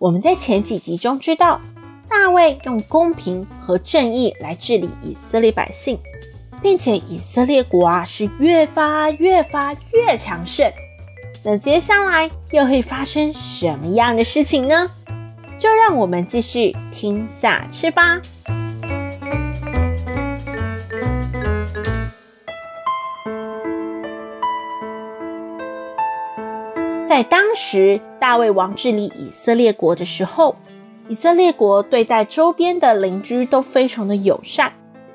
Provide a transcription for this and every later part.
我们在前几集中知道，大卫用公平和正义来治理以色列百姓，并且以色列国啊是越发越发越强盛。那接下来又会发生什么样的事情呢？就让我们继续听下去吧。在当时，大卫王治理以色列国的时候，以色列国对待周边的邻居都非常的友善，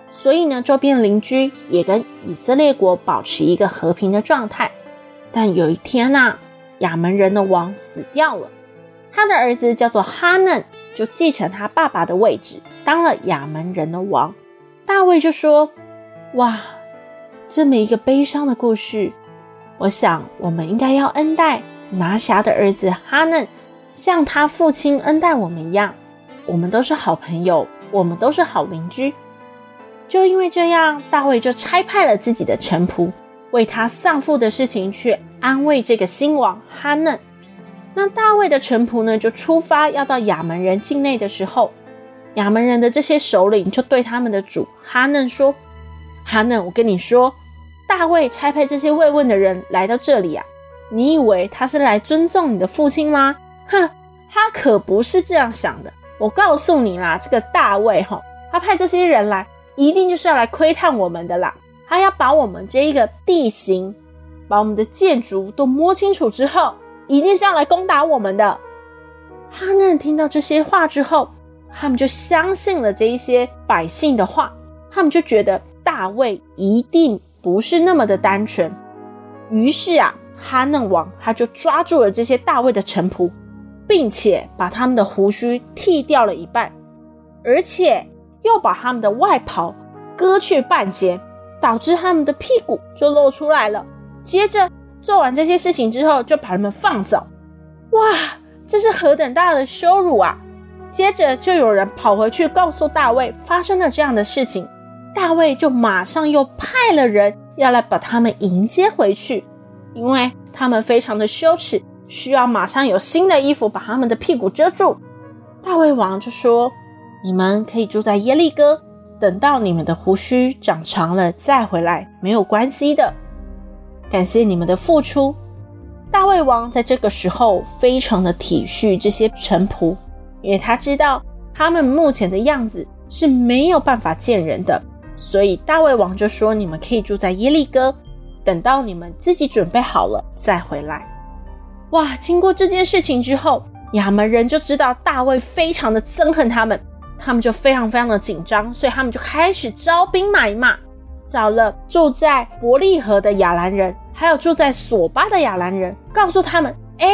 所以呢，周边邻居也跟以色列国保持一个和平的状态。但有一天呐、啊，亚扪人的王死掉了，他的儿子叫做哈嫩，就继承他爸爸的位置，当了亚门人的王。大卫就说：“哇，这么一个悲伤的故事，我想我们应该要恩待。”拿辖的儿子哈嫩，像他父亲恩待我们一样，我们都是好朋友，我们都是好邻居。就因为这样，大卫就差派了自己的臣仆，为他丧父的事情去安慰这个新王哈嫩。那大卫的臣仆呢，就出发要到亚扪人境内的时候，亚扪人的这些首领就对他们的主哈嫩说：“哈嫩，我跟你说，大卫差派这些慰问的人来到这里啊。”你以为他是来尊重你的父亲吗？哼，他可不是这样想的。我告诉你啦，这个大卫哈，他派这些人来，一定就是要来窥探我们的啦。他要把我们这一个地形，把我们的建筑都摸清楚之后，一定是要来攻打我们的。哈嫩听到这些话之后，他们就相信了这一些百姓的话，他们就觉得大卫一定不是那么的单纯。于是啊。哈嫩王他就抓住了这些大卫的臣仆，并且把他们的胡须剃掉了一半，而且又把他们的外袍割去半截，导致他们的屁股就露出来了。接着做完这些事情之后，就把他们放走。哇，这是何等大的羞辱啊！接着就有人跑回去告诉大卫发生了这样的事情，大卫就马上又派了人要来把他们迎接回去。因为他们非常的羞耻，需要马上有新的衣服把他们的屁股遮住。大胃王就说：“你们可以住在耶利哥，等到你们的胡须长长了再回来，没有关系的。感谢你们的付出。”大胃王在这个时候非常的体恤这些臣仆，因为他知道他们目前的样子是没有办法见人的，所以大胃王就说：“你们可以住在耶利哥。”等到你们自己准备好了再回来。哇！经过这件事情之后，亚扪人就知道大卫非常的憎恨他们，他们就非常非常的紧张，所以他们就开始招兵买马，找了住在伯利河的亚兰人，还有住在索巴的亚兰人，告诉他们：哎，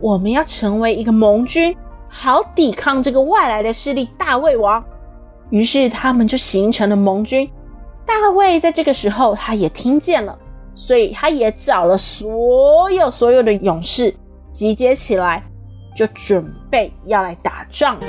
我们要成为一个盟军，好抵抗这个外来的势力大卫王。于是他们就形成了盟军。大卫在这个时候，他也听见了。所以他也找了所有所有的勇士集结起来，就准备要来打仗了。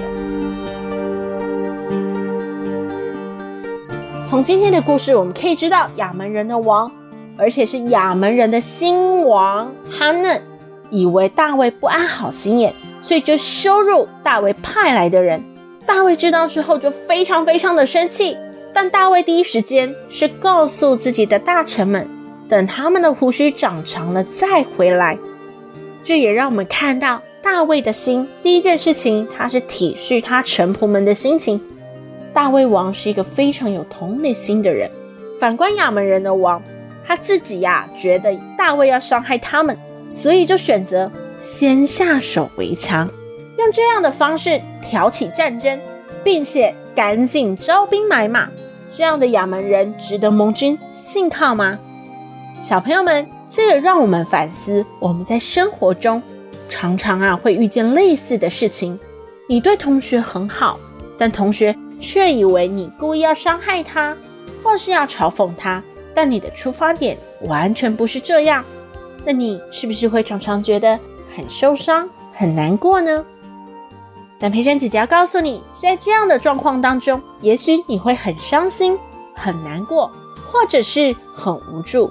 从今天的故事，我们可以知道，亚门人的王，而且是亚门人的新王哈嫩，以为大卫不安好心眼，所以就羞辱大卫派来的人。大卫知道之后，就非常非常的生气。但大卫第一时间是告诉自己的大臣们。等他们的胡须长长了再回来，这也让我们看到大卫的心。第一件事情，他是体恤他臣仆们的心情。大卫王是一个非常有同理心的人。反观亚扪人的王，他自己呀、觉得大卫要伤害他们，所以就选择先下手为强，用这样的方式挑起战争，并且赶紧招兵买马。这样的亚扪人值得盟军信靠吗？小朋友们，这也让我们反思，我们在生活中常常啊会遇见类似的事情，你对同学很好，但同学却以为你故意要伤害他，或是要嘲讽他，但你的出发点完全不是这样，那你是不是会常常觉得很受伤、很难过呢？但培珊姐姐要告诉你，在这样的状况当中，也许你会很伤心、很难过，或者是很无助。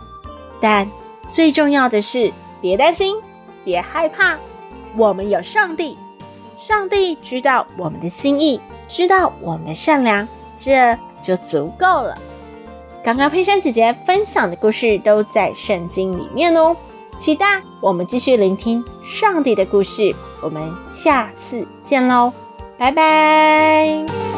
但最重要的是，别担心，别害怕，我们有上帝，上帝知道我们的心意，知道我们的善良，这就足够了。刚刚佩珊姐姐分享的故事都在圣经里面哦，期待我们继续聆听上帝的故事。我们下次见喽，拜拜。